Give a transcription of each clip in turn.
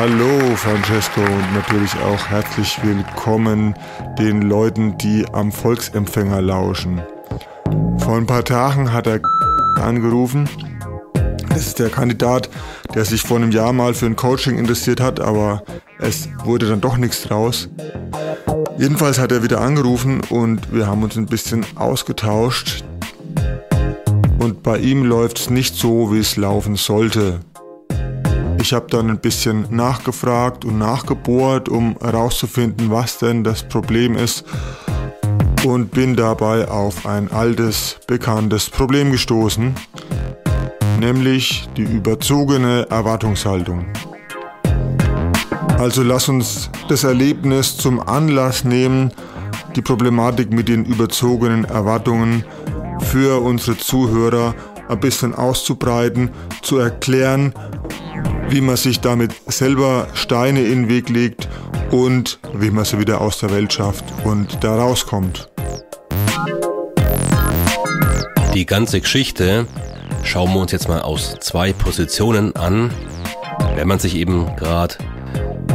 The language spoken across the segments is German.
Hallo Francesco und natürlich auch herzlich willkommen den Leuten, die am Volksempfänger lauschen. Vor ein paar Tagen hat er angerufen. Das ist der Kandidat, der sich vor einem Jahr mal für ein Coaching interessiert hat, aber es wurde dann doch nichts draus. Jedenfalls hat er wieder angerufen und wir haben uns ein bisschen ausgetauscht. Und bei ihm läuft es nicht so, wie es laufen sollte. Ich habe dann ein bisschen nachgefragt und nachgebohrt, um herauszufinden, was denn das Problem ist und bin dabei auf ein altes, bekanntes Problem gestoßen, nämlich die überzogene Erwartungshaltung. Also lass uns das Erlebnis zum Anlass nehmen, die Problematik mit den überzogenen Erwartungen für unsere Zuhörer ein bisschen auszubreiten, zu erklären, wie man sich damit selber Steine in den Weg legt und wie man sie wieder aus der Welt schafft und da rauskommt. Die ganze Geschichte schauen wir uns jetzt mal aus zwei Positionen an. Wenn man sich eben gerade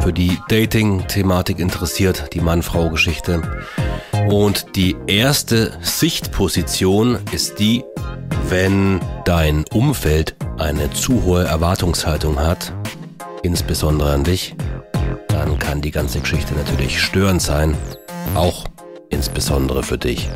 für die Dating-Thematik interessiert, die Mann-Frau-Geschichte. Und die erste Sichtposition ist die, wenn dein Umfeld eine zu hohe Erwartungshaltung hat, insbesondere an dich, dann kann die ganze Geschichte natürlich störend sein, auch insbesondere für dich.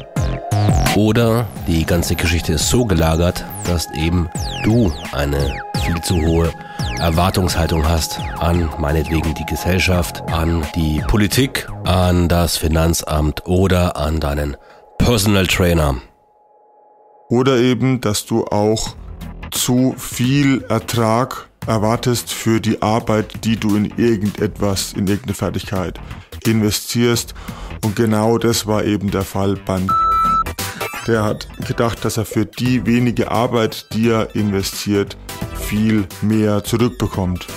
Oder die ganze Geschichte ist so gelagert, dass eben du eine viel zu hohe Erwartungshaltung hast an meinetwegen die Gesellschaft, an die Politik, an das Finanzamt oder an deinen Personal Trainer. Oder eben, dass du auch zu viel Ertrag erwartest für die Arbeit, die du in irgendetwas, in irgendeine Fertigkeit investierst. Und genau das war eben der Fall beim der hat gedacht, dass er für die wenige Arbeit, die er investiert, viel mehr zurückbekommt.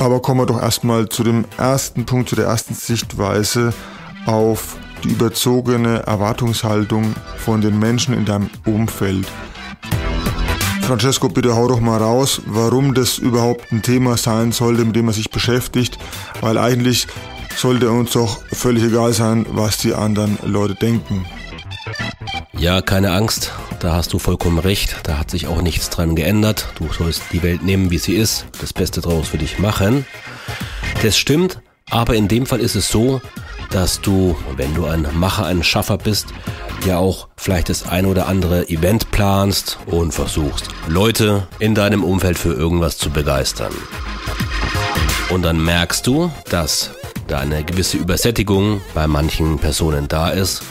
Aber kommen wir doch erstmal zu dem ersten Punkt, zu der ersten Sichtweise auf die überzogene Erwartungshaltung von den Menschen in deinem Umfeld. Francesco, bitte hau doch mal raus, warum das überhaupt ein Thema sein sollte, mit dem man sich beschäftigt, weil eigentlich sollte uns doch völlig egal sein, was die anderen Leute denken. Ja, keine Angst, da hast du vollkommen recht, da hat sich auch nichts dran geändert. Du sollst die Welt nehmen, wie sie ist, das Beste draus für dich machen. Das stimmt, aber in dem Fall ist es so, dass du, wenn du ein Macher, ein Schaffer bist, ja auch vielleicht das ein oder andere Event planst und versuchst, Leute in deinem Umfeld für irgendwas zu begeistern. Und dann merkst du, dass da eine gewisse Übersättigung bei manchen Personen da ist,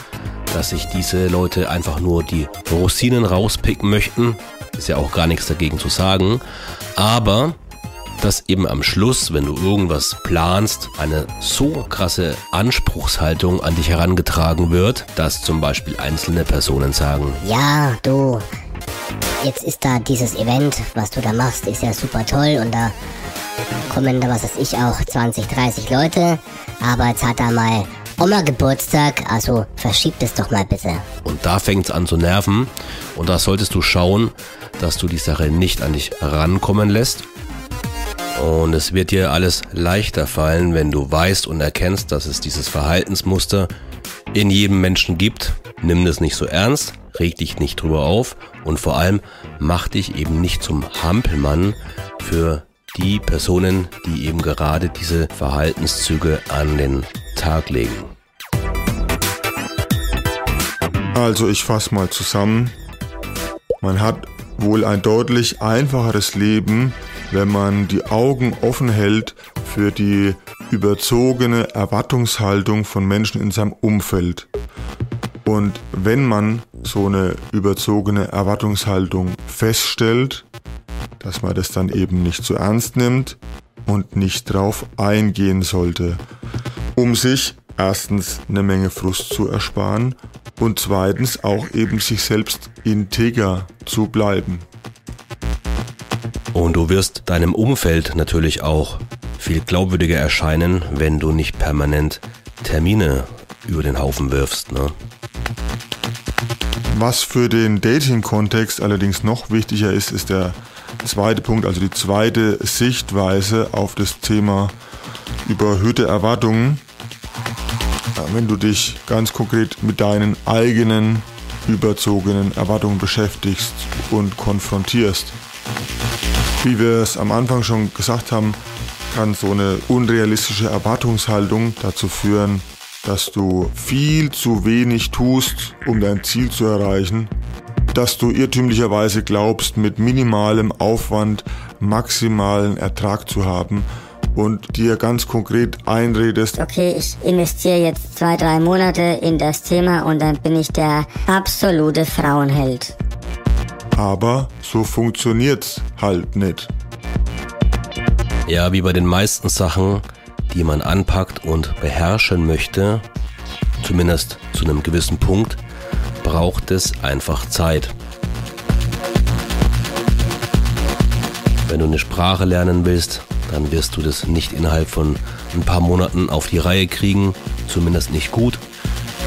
dass sich diese Leute einfach nur die Rosinen rauspicken möchten. Ist ja auch gar nichts dagegen zu sagen. Aber dass eben am Schluss, wenn du irgendwas planst, eine so krasse Anspruchshaltung an dich herangetragen wird, dass zum Beispiel einzelne Personen sagen, ja, du, jetzt ist da dieses Event, was du da machst, ist ja super toll und da kommen da, was weiß ich, auch 20, 30 Leute, aber jetzt hat er mal Oma Geburtstag, also verschiebt es doch mal bitte. Und da fängt es an zu nerven. Und da solltest du schauen, dass du die Sache nicht an dich rankommen lässt und es wird dir alles leichter fallen, wenn du weißt und erkennst, dass es dieses Verhaltensmuster in jedem Menschen gibt. Nimm das nicht so ernst, reg dich nicht drüber auf und vor allem mach dich eben nicht zum Hampelmann für die Personen, die eben gerade diese Verhaltenszüge an den Tag legen. Also ich fasse mal zusammen. Man hat wohl ein deutlich einfacheres Leben, wenn man die Augen offen hält für die überzogene Erwartungshaltung von Menschen in seinem Umfeld. Und wenn man so eine überzogene Erwartungshaltung feststellt, dass man das dann eben nicht zu ernst nimmt und nicht drauf eingehen sollte, um sich erstens eine Menge Frust zu ersparen und zweitens auch eben sich selbst integer zu bleiben. Und du wirst deinem Umfeld natürlich auch viel glaubwürdiger erscheinen, wenn du nicht permanent Termine über den Haufen wirfst. Ne? Was für den Dating-Kontext allerdings noch wichtiger ist, ist der zweite Punkt, also die zweite Sichtweise auf das Thema überhöhte Erwartungen, wenn du dich ganz konkret mit deinen eigenen überzogenen Erwartungen beschäftigst und konfrontierst. Wie wir es am Anfang schon gesagt haben, kann so eine unrealistische Erwartungshaltung dazu führen, dass du viel zu wenig tust, um dein Ziel zu erreichen, dass du irrtümlicherweise glaubst, mit minimalem Aufwand maximalen Ertrag zu haben und dir ganz konkret einredest, okay, ich investiere jetzt zwei, drei Monate in das Thema und dann bin ich der absolute Frauenheld. Aber so funktioniert's halt nicht. Ja, wie bei den meisten Sachen, die man anpackt und beherrschen möchte, zumindest zu einem gewissen Punkt, braucht es einfach Zeit. Wenn du eine Sprache lernen willst, dann wirst du das nicht innerhalb von ein paar Monaten auf die Reihe kriegen, zumindest nicht gut.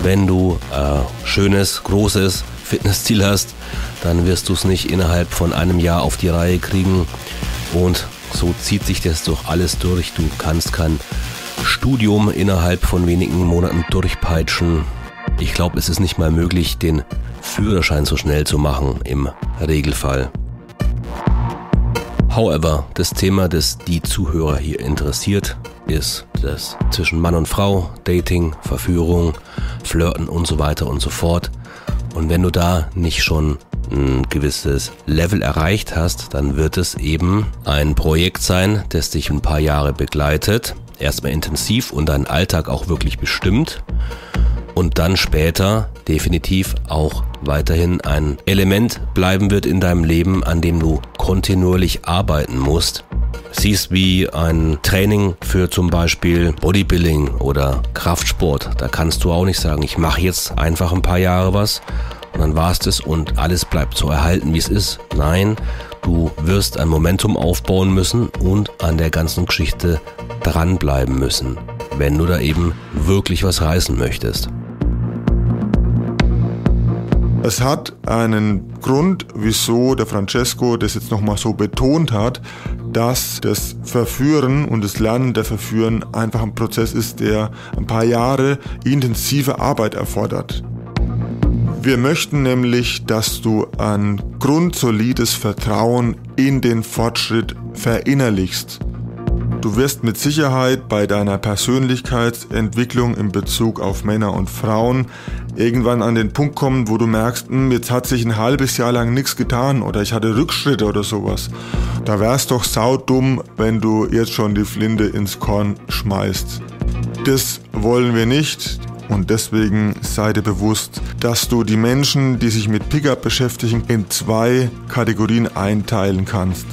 Wenn du äh, schönes, großes Fitnessziel hast, dann wirst du es nicht innerhalb von einem Jahr auf die Reihe kriegen. Und so zieht sich das doch alles durch. Du kannst kein Studium innerhalb von wenigen Monaten durchpeitschen. Ich glaube, es ist nicht mal möglich, den Führerschein so schnell zu machen im Regelfall. However, das Thema, das die Zuhörer hier interessiert, ist das zwischen Mann und Frau, Dating, Verführung, Flirten und so weiter und so fort. Und wenn du da nicht schon ein gewisses Level erreicht hast, dann wird es eben ein Projekt sein, das dich ein paar Jahre begleitet. Erstmal intensiv und deinen Alltag auch wirklich bestimmt und dann später definitiv auch weiterhin ein Element bleiben wird in deinem Leben, an dem du kontinuierlich arbeiten musst. Siehst wie ein Training für zum Beispiel Bodybuilding oder Kraftsport. Da kannst du auch nicht sagen, ich mache jetzt einfach ein paar Jahre was und dann war es das und alles bleibt so erhalten, wie es ist. Nein, du wirst ein Momentum aufbauen müssen und an der ganzen Geschichte dranbleiben müssen, wenn du da eben wirklich was reißen möchtest. Es hat einen Grund, wieso der Francesco das jetzt nochmal so betont hat, dass das Verführen und das Lernen der Verführen einfach ein Prozess ist, der ein paar Jahre intensive Arbeit erfordert. Wir möchten nämlich, dass du ein grundsolides Vertrauen in den Fortschritt verinnerlichst. Du wirst mit Sicherheit bei deiner Persönlichkeitsentwicklung in Bezug auf Männer und Frauen irgendwann an den Punkt kommen, wo du merkst, hm, jetzt hat sich ein halbes Jahr lang nichts getan oder ich hatte Rückschritte oder sowas. Da wär's doch saudumm, wenn du jetzt schon die Flinte ins Korn schmeißt. Das wollen wir nicht. Und deswegen sei dir bewusst, dass du die Menschen, die sich mit Pickup beschäftigen, in zwei Kategorien einteilen kannst.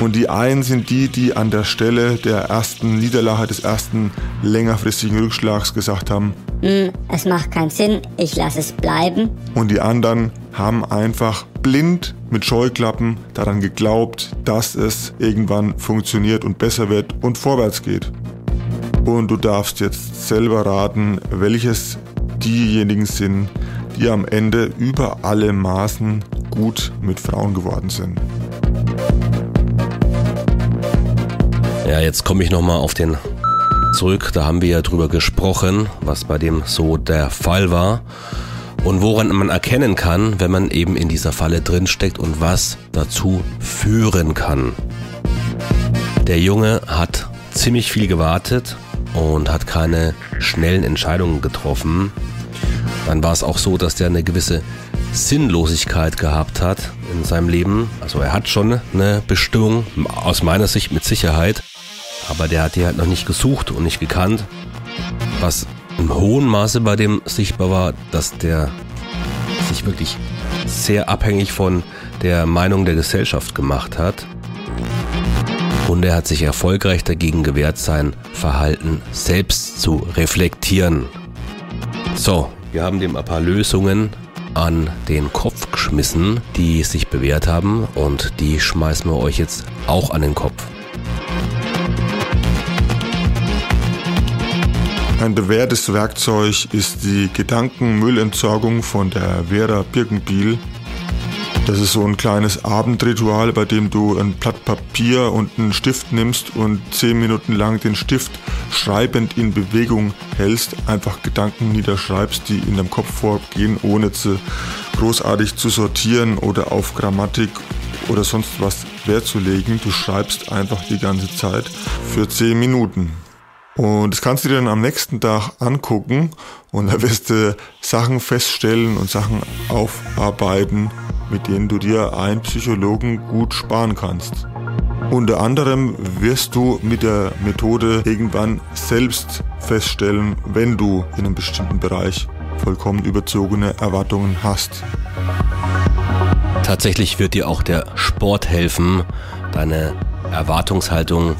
Und die einen sind die, die an der Stelle der ersten Niederlage, des ersten längerfristigen Rückschlags gesagt haben, hm, es macht keinen Sinn, ich lasse es bleiben. Und die anderen haben einfach blind mit Scheuklappen daran geglaubt, dass es irgendwann funktioniert und besser wird und vorwärts geht. Und du darfst jetzt selber raten, welches diejenigen sind, die am Ende über alle Maßen gut mit Frauen geworden sind. Ja, jetzt komme ich nochmal auf den zurück. Da haben wir ja drüber gesprochen, was bei dem so der Fall war. Und woran man erkennen kann, wenn man eben in dieser Falle drinsteckt und was dazu führen kann. Der Junge hat ziemlich viel gewartet und hat keine schnellen Entscheidungen getroffen. Dann war es auch so, dass der eine gewisse Sinnlosigkeit gehabt hat in seinem Leben. Also er hat schon eine Bestimmung, aus meiner Sicht mit Sicherheit. Aber der hat die halt noch nicht gesucht und nicht gekannt. Was im hohen Maße bei dem sichtbar war, dass der sich wirklich sehr abhängig von der Meinung der Gesellschaft gemacht hat. Und er hat sich erfolgreich dagegen gewehrt, sein Verhalten selbst zu reflektieren. So, wir haben dem ein paar Lösungen an den Kopf geschmissen, die sich bewährt haben und die schmeißen wir euch jetzt auch an den Kopf. Ein bewährtes Werkzeug ist die Gedankenmüllentsorgung von der Vera Birkenbiel. Das ist so ein kleines Abendritual, bei dem du ein Blatt Papier und einen Stift nimmst und zehn Minuten lang den Stift schreibend in Bewegung hältst, einfach Gedanken niederschreibst, die in deinem Kopf vorgehen, ohne zu großartig zu sortieren oder auf Grammatik oder sonst was Wert zu legen. Du schreibst einfach die ganze Zeit für zehn Minuten. Und das kannst du dir dann am nächsten Tag angucken und da wirst du Sachen feststellen und Sachen aufarbeiten, mit denen du dir einen Psychologen gut sparen kannst. Unter anderem wirst du mit der Methode irgendwann selbst feststellen, wenn du in einem bestimmten Bereich vollkommen überzogene Erwartungen hast. Tatsächlich wird dir auch der Sport helfen, deine Erwartungshaltung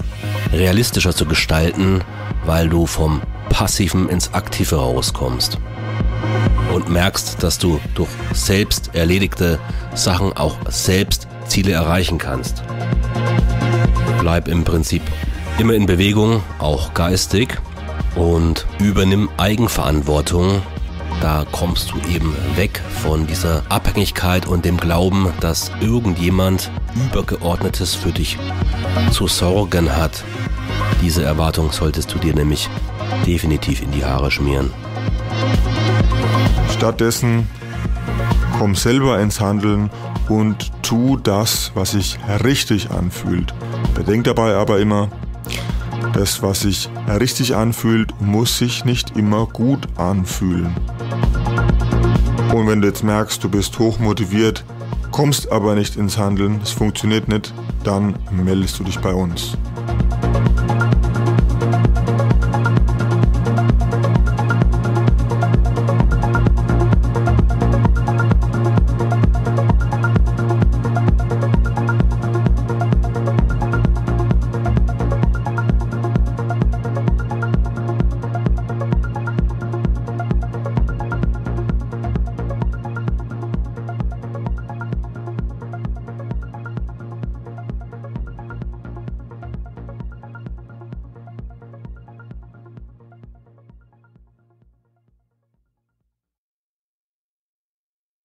realistischer zu gestalten, weil du vom Passiven ins Aktive rauskommst und merkst, dass du durch selbst erledigte Sachen auch selbst Ziele erreichen kannst. Bleib im Prinzip immer in Bewegung, auch geistig und übernimm Eigenverantwortung. Da kommst du eben weg von dieser Abhängigkeit und dem Glauben, dass irgendjemand Übergeordnetes für dich zu sorgen hat. Diese Erwartung solltest du dir nämlich definitiv in die Haare schmieren. Stattdessen komm selber ins Handeln und tu das, was sich richtig anfühlt. Bedenk dabei aber immer, das, was sich richtig anfühlt, muss sich nicht immer gut anfühlen. Und wenn du jetzt merkst, du bist hochmotiviert, kommst aber nicht ins Handeln, es funktioniert nicht, dann meldest du dich bei uns.